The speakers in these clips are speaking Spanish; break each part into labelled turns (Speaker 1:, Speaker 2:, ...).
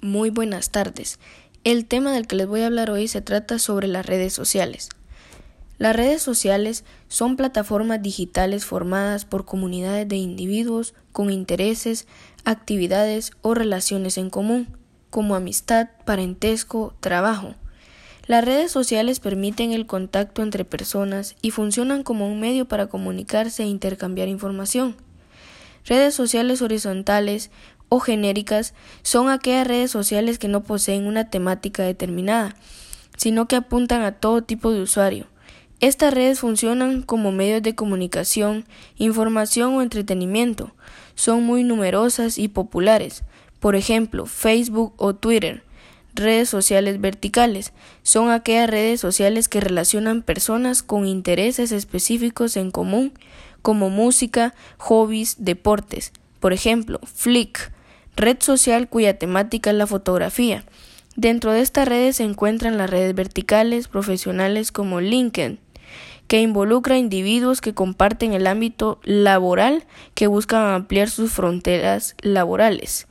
Speaker 1: Muy buenas tardes. El tema del que les voy a hablar hoy se trata sobre las redes sociales. Las redes sociales son plataformas digitales formadas por comunidades de individuos con intereses, actividades o relaciones en común, como amistad, parentesco, trabajo. Las redes sociales permiten el contacto entre personas y funcionan como un medio para comunicarse e intercambiar información. Redes sociales horizontales o genéricas son aquellas redes sociales que no poseen una temática determinada, sino que apuntan a todo tipo de usuario. Estas redes funcionan como medios de comunicación, información o entretenimiento. Son muy numerosas y populares. Por ejemplo, Facebook o Twitter. Redes sociales verticales son aquellas redes sociales que relacionan personas con intereses específicos en común, como música, hobbies, deportes. Por ejemplo, Flick red social cuya temática es la fotografía. Dentro de estas redes se encuentran las redes verticales profesionales como LinkedIn, que involucra a individuos que comparten el ámbito laboral que buscan ampliar sus fronteras laborales.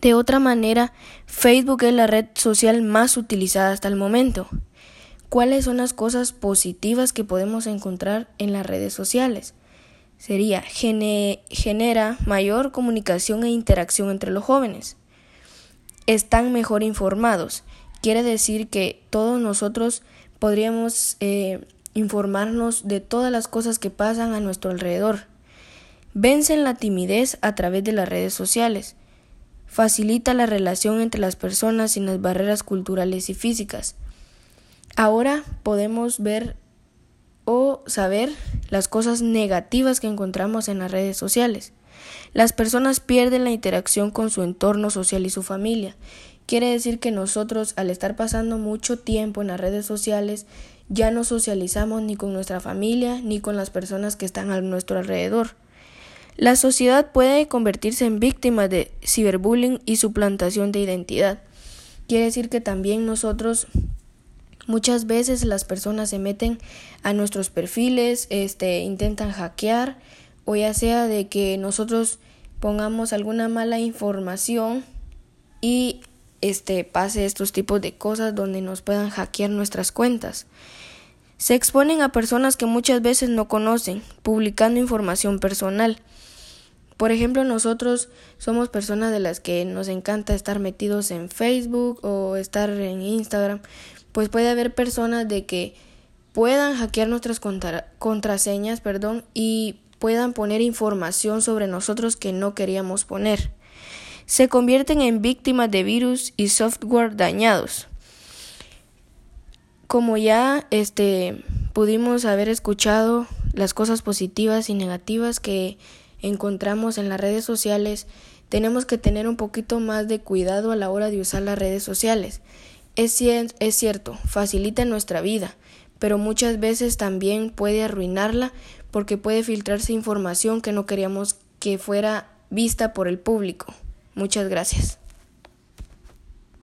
Speaker 1: De otra manera, Facebook es la red social más utilizada hasta el momento. ¿Cuáles son las cosas positivas que podemos encontrar en las redes sociales? Sería genera mayor comunicación e interacción entre los jóvenes. Están mejor informados. Quiere decir que todos nosotros podríamos eh, informarnos de todas las cosas que pasan a nuestro alrededor. Vencen la timidez a través de las redes sociales. Facilita la relación entre las personas sin las barreras culturales y físicas. Ahora podemos ver saber las cosas negativas que encontramos en las redes sociales. Las personas pierden la interacción con su entorno social y su familia. Quiere decir que nosotros, al estar pasando mucho tiempo en las redes sociales, ya no socializamos ni con nuestra familia ni con las personas que están a nuestro alrededor. La sociedad puede convertirse en víctima de ciberbullying y suplantación de identidad. Quiere decir que también nosotros Muchas veces las personas se meten a nuestros perfiles, este, intentan hackear o ya sea de que nosotros pongamos alguna mala información y este pase estos tipos de cosas donde nos puedan hackear nuestras cuentas. Se exponen a personas que muchas veces no conocen, publicando información personal. Por ejemplo, nosotros somos personas de las que nos encanta estar metidos en Facebook o estar en Instagram, pues puede haber personas de que puedan hackear nuestras contraseñas, perdón, y puedan poner información sobre nosotros que no queríamos poner. Se convierten en víctimas de virus y software dañados. Como ya este pudimos haber escuchado las cosas positivas y negativas que encontramos en las redes sociales, tenemos que tener un poquito más de cuidado a la hora de usar las redes sociales. Es, es cierto, facilita nuestra vida, pero muchas veces también puede arruinarla porque puede filtrarse información que no queríamos que fuera vista por el público. Muchas gracias.